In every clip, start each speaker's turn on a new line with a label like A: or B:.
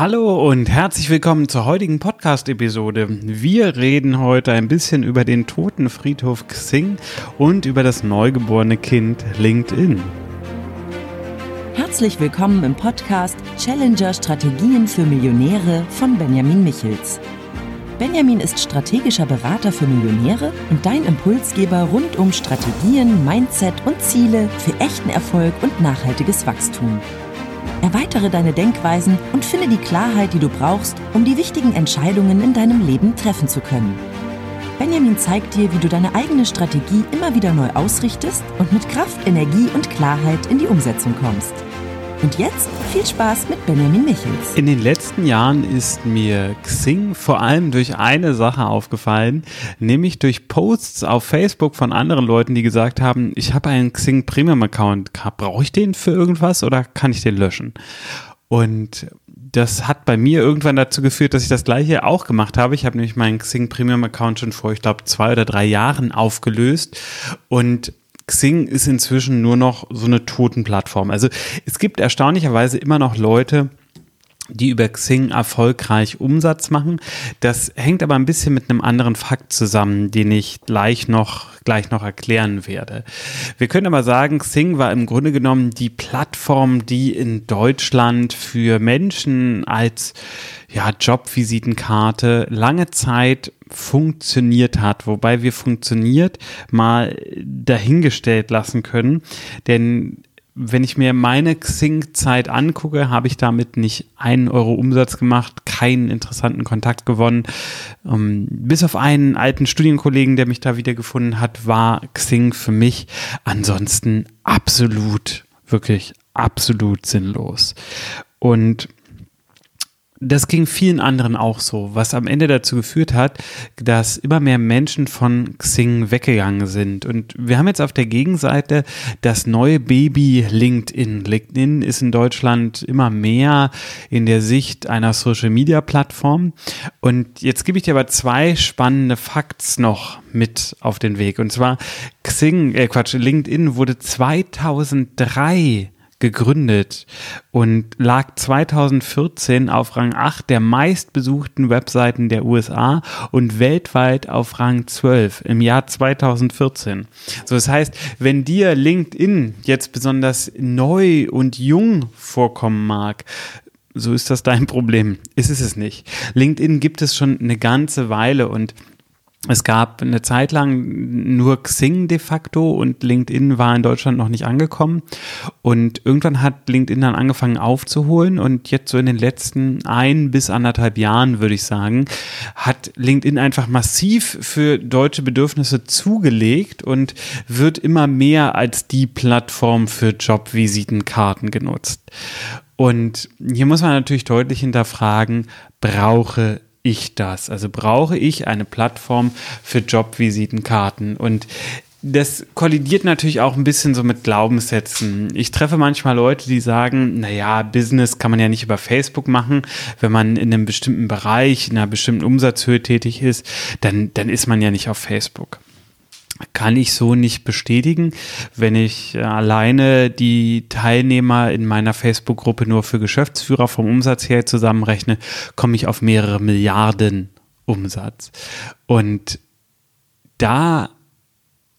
A: Hallo und herzlich willkommen zur heutigen Podcast-Episode. Wir reden heute ein bisschen über den toten Friedhof Xing und über das neugeborene Kind LinkedIn.
B: Herzlich willkommen im Podcast Challenger Strategien für Millionäre von Benjamin Michels. Benjamin ist strategischer Berater für Millionäre und dein Impulsgeber rund um Strategien, Mindset und Ziele für echten Erfolg und nachhaltiges Wachstum. Erweitere deine Denkweisen und finde die Klarheit, die du brauchst, um die wichtigen Entscheidungen in deinem Leben treffen zu können. Benjamin zeigt dir, wie du deine eigene Strategie immer wieder neu ausrichtest und mit Kraft, Energie und Klarheit in die Umsetzung kommst. Und jetzt viel Spaß mit Benjamin Michels.
A: In den letzten Jahren ist mir Xing vor allem durch eine Sache aufgefallen, nämlich durch Posts auf Facebook von anderen Leuten, die gesagt haben, ich habe einen Xing Premium Account, brauche ich den für irgendwas oder kann ich den löschen? Und das hat bei mir irgendwann dazu geführt, dass ich das gleiche auch gemacht habe. Ich habe nämlich meinen Xing Premium Account schon vor, ich glaube, zwei oder drei Jahren aufgelöst und Xing ist inzwischen nur noch so eine Totenplattform. Also es gibt erstaunlicherweise immer noch Leute, die über Xing erfolgreich Umsatz machen. Das hängt aber ein bisschen mit einem anderen Fakt zusammen, den ich gleich noch, gleich noch erklären werde. Wir können aber sagen, Xing war im Grunde genommen die Plattform, die in Deutschland für Menschen als ja, Jobvisitenkarte lange Zeit funktioniert hat, wobei wir funktioniert mal dahingestellt lassen können, denn wenn ich mir meine Xing-Zeit angucke, habe ich damit nicht einen Euro Umsatz gemacht, keinen interessanten Kontakt gewonnen. Ähm, bis auf einen alten Studienkollegen, der mich da wiedergefunden hat, war Xing für mich ansonsten absolut, wirklich absolut sinnlos. Und das ging vielen anderen auch so, was am Ende dazu geführt hat, dass immer mehr Menschen von Xing weggegangen sind. Und wir haben jetzt auf der Gegenseite das neue Baby LinkedIn. LinkedIn ist in Deutschland immer mehr in der Sicht einer Social-Media-Plattform. Und jetzt gebe ich dir aber zwei spannende Facts noch mit auf den Weg. Und zwar Xing, äh Quatsch, LinkedIn wurde 2003 gegründet und lag 2014 auf Rang 8 der meistbesuchten Webseiten der USA und weltweit auf Rang 12 im Jahr 2014. So, das heißt, wenn dir LinkedIn jetzt besonders neu und jung vorkommen mag, so ist das dein Problem. Ist es es nicht. LinkedIn gibt es schon eine ganze Weile und es gab eine Zeit lang nur Xing de facto und LinkedIn war in Deutschland noch nicht angekommen. Und irgendwann hat LinkedIn dann angefangen aufzuholen und jetzt so in den letzten ein bis anderthalb Jahren, würde ich sagen, hat LinkedIn einfach massiv für deutsche Bedürfnisse zugelegt und wird immer mehr als die Plattform für Jobvisitenkarten genutzt. Und hier muss man natürlich deutlich hinterfragen, brauche ich das? Also brauche ich eine Plattform für Jobvisitenkarten? Und das kollidiert natürlich auch ein bisschen so mit Glaubenssätzen. Ich treffe manchmal Leute, die sagen, naja, Business kann man ja nicht über Facebook machen. Wenn man in einem bestimmten Bereich, in einer bestimmten Umsatzhöhe tätig ist, dann, dann ist man ja nicht auf Facebook kann ich so nicht bestätigen. Wenn ich äh, alleine die Teilnehmer in meiner Facebook-Gruppe nur für Geschäftsführer vom Umsatz her zusammenrechne, komme ich auf mehrere Milliarden Umsatz. Und da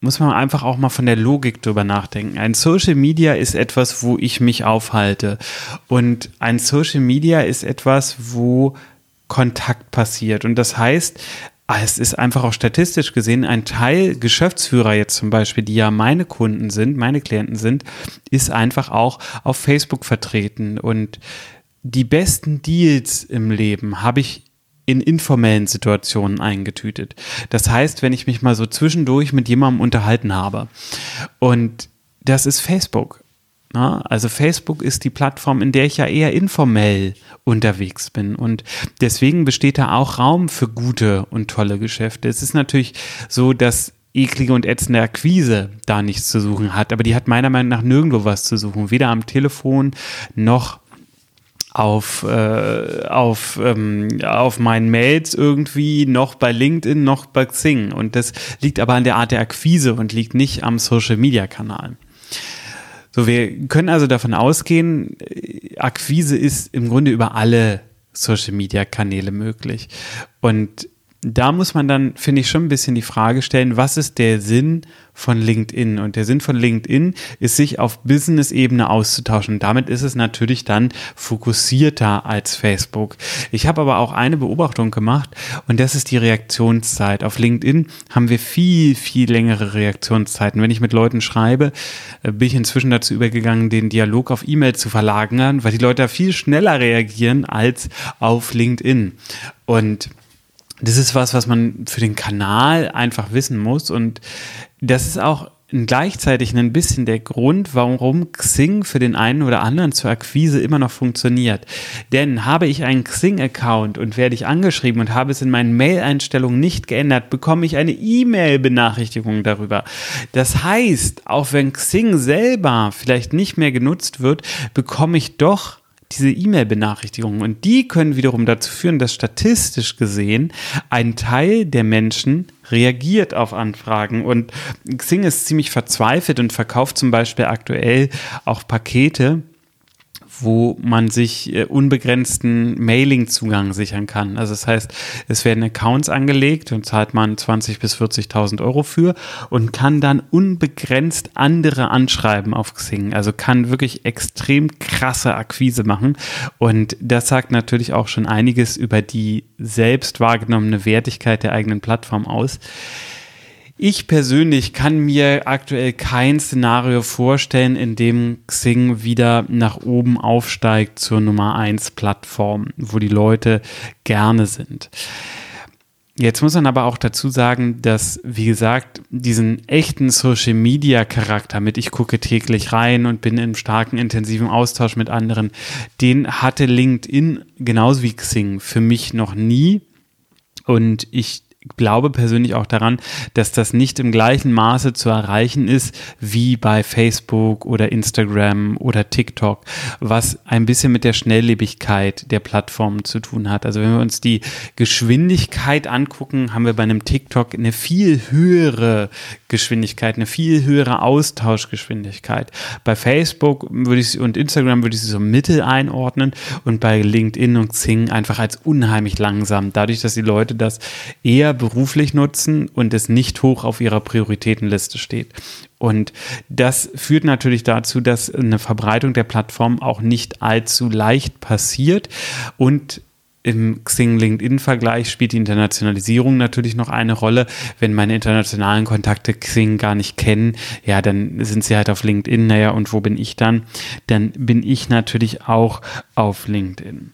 A: muss man einfach auch mal von der Logik drüber nachdenken. Ein Social Media ist etwas, wo ich mich aufhalte. Und ein Social Media ist etwas, wo Kontakt passiert. Und das heißt, es ist einfach auch statistisch gesehen ein Teil Geschäftsführer jetzt zum Beispiel, die ja meine Kunden sind, meine Klienten sind, ist einfach auch auf Facebook vertreten. Und die besten Deals im Leben habe ich in informellen Situationen eingetütet. Das heißt, wenn ich mich mal so zwischendurch mit jemandem unterhalten habe und das ist Facebook. Na, also Facebook ist die Plattform, in der ich ja eher informell unterwegs bin. Und deswegen besteht da auch Raum für gute und tolle Geschäfte. Es ist natürlich so, dass eklige und ätzende Akquise da nichts zu suchen hat, aber die hat meiner Meinung nach nirgendwo was zu suchen. Weder am Telefon noch auf, äh, auf, ähm, auf meinen Mails irgendwie, noch bei LinkedIn, noch bei Xing. Und das liegt aber an der Art der Akquise und liegt nicht am Social-Media-Kanal. So, wir können also davon ausgehen, äh, Akquise ist im Grunde über alle Social-Media-Kanäle möglich. Und da muss man dann, finde ich, schon ein bisschen die Frage stellen, was ist der Sinn von LinkedIn? Und der Sinn von LinkedIn ist, sich auf Business-Ebene auszutauschen. Damit ist es natürlich dann fokussierter als Facebook. Ich habe aber auch eine Beobachtung gemacht und das ist die Reaktionszeit. Auf LinkedIn haben wir viel, viel längere Reaktionszeiten. Wenn ich mit Leuten schreibe, äh, bin ich inzwischen dazu übergegangen, den Dialog auf E-Mail zu verlagern, weil die Leute viel schneller reagieren als auf LinkedIn. Und das ist was, was man für den Kanal einfach wissen muss. Und das ist auch gleichzeitig ein bisschen der Grund, warum Xing für den einen oder anderen zur Akquise immer noch funktioniert. Denn habe ich einen Xing-Account und werde ich angeschrieben und habe es in meinen Mail-Einstellungen nicht geändert, bekomme ich eine E-Mail-Benachrichtigung darüber. Das heißt, auch wenn Xing selber vielleicht nicht mehr genutzt wird, bekomme ich doch diese E-Mail-Benachrichtigungen. Und die können wiederum dazu führen, dass statistisch gesehen ein Teil der Menschen reagiert auf Anfragen. Und Xing ist ziemlich verzweifelt und verkauft zum Beispiel aktuell auch Pakete, wo man sich äh, unbegrenzten Mailing-Zugang sichern kann. Also das heißt, es werden Accounts angelegt und zahlt man 20.000 bis 40.000 Euro für und kann dann unbegrenzt andere anschreiben auf Xing. Also kann wirklich extrem krasse Akquise machen. Und das sagt natürlich auch schon einiges über die selbst wahrgenommene Wertigkeit der eigenen Plattform aus. Ich persönlich kann mir aktuell kein Szenario vorstellen, in dem Xing wieder nach oben aufsteigt zur Nummer 1 Plattform, wo die Leute gerne sind. Jetzt muss man aber auch dazu sagen, dass, wie gesagt, diesen echten Social Media Charakter mit ich gucke täglich rein und bin in starken, intensiven Austausch mit anderen, den hatte LinkedIn genauso wie Xing für mich noch nie. Und ich glaube persönlich auch daran, dass das nicht im gleichen Maße zu erreichen ist wie bei Facebook oder Instagram oder TikTok, was ein bisschen mit der Schnelllebigkeit der Plattformen zu tun hat. Also wenn wir uns die Geschwindigkeit angucken, haben wir bei einem TikTok eine viel höhere Geschwindigkeit, eine viel höhere Austauschgeschwindigkeit. Bei Facebook würde ich und Instagram würde ich sie so mittel einordnen und bei LinkedIn und Xing einfach als unheimlich langsam. Dadurch, dass die Leute das eher beruflich nutzen und es nicht hoch auf ihrer Prioritätenliste steht. Und das führt natürlich dazu, dass eine Verbreitung der Plattform auch nicht allzu leicht passiert und im Xing-LinkedIn-Vergleich spielt die Internationalisierung natürlich noch eine Rolle. Wenn meine internationalen Kontakte Xing gar nicht kennen, ja, dann sind sie halt auf LinkedIn. Naja, und wo bin ich dann? Dann bin ich natürlich auch auf LinkedIn.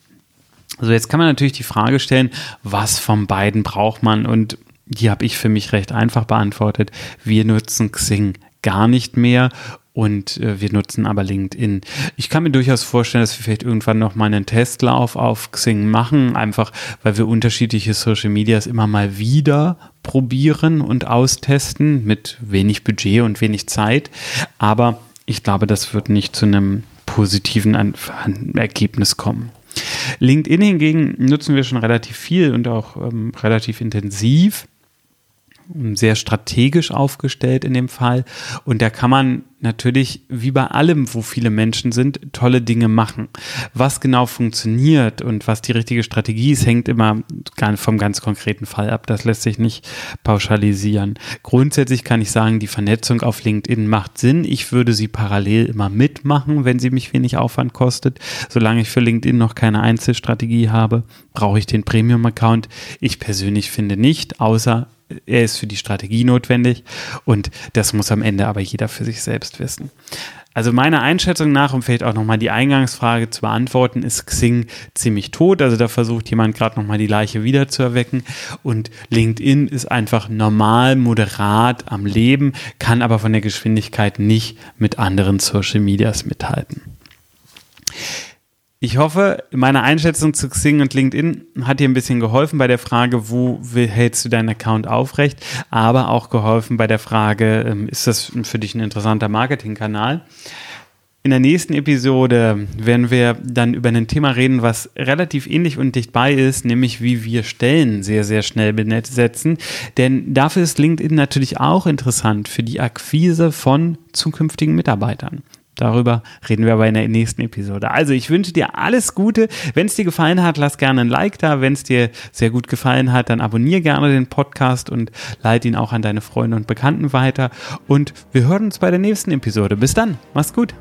A: Also jetzt kann man natürlich die Frage stellen, was von beiden braucht man? Und die habe ich für mich recht einfach beantwortet. Wir nutzen Xing gar nicht mehr und äh, wir nutzen aber LinkedIn. Ich kann mir durchaus vorstellen, dass wir vielleicht irgendwann noch mal einen Testlauf auf Xing machen, einfach weil wir unterschiedliche Social Medias immer mal wieder probieren und austesten mit wenig Budget und wenig Zeit. Aber ich glaube, das wird nicht zu einem positiven Ergebnis kommen. LinkedIn hingegen nutzen wir schon relativ viel und auch ähm, relativ intensiv sehr strategisch aufgestellt in dem Fall. Und da kann man natürlich, wie bei allem, wo viele Menschen sind, tolle Dinge machen. Was genau funktioniert und was die richtige Strategie ist, hängt immer vom ganz konkreten Fall ab. Das lässt sich nicht pauschalisieren. Grundsätzlich kann ich sagen, die Vernetzung auf LinkedIn macht Sinn. Ich würde sie parallel immer mitmachen, wenn sie mich wenig Aufwand kostet. Solange ich für LinkedIn noch keine Einzelstrategie habe, brauche ich den Premium-Account. Ich persönlich finde nicht, außer er ist für die Strategie notwendig und das muss am Ende aber jeder für sich selbst wissen. Also meiner Einschätzung nach, um vielleicht auch nochmal die Eingangsfrage zu beantworten, ist Xing ziemlich tot. Also da versucht jemand gerade nochmal die Leiche wiederzuerwecken. Und LinkedIn ist einfach normal, moderat am Leben, kann aber von der Geschwindigkeit nicht mit anderen Social Medias mithalten. Ich hoffe, meine Einschätzung zu Xing und LinkedIn hat dir ein bisschen geholfen bei der Frage, wo hältst du deinen Account aufrecht, aber auch geholfen bei der Frage, ähm, ist das für dich ein interessanter Marketingkanal? In der nächsten Episode werden wir dann über ein Thema reden, was relativ ähnlich und dicht bei ist, nämlich wie wir Stellen sehr, sehr schnell besetzen. Denn dafür ist LinkedIn natürlich auch interessant für die Akquise von zukünftigen Mitarbeitern. Darüber reden wir aber in der nächsten Episode. Also ich wünsche dir alles Gute. Wenn es dir gefallen hat, lass gerne ein Like da. Wenn es dir sehr gut gefallen hat, dann abonniere gerne den Podcast und leite ihn auch an deine Freunde und Bekannten weiter. Und wir hören uns bei der nächsten Episode. Bis dann. Mach's gut.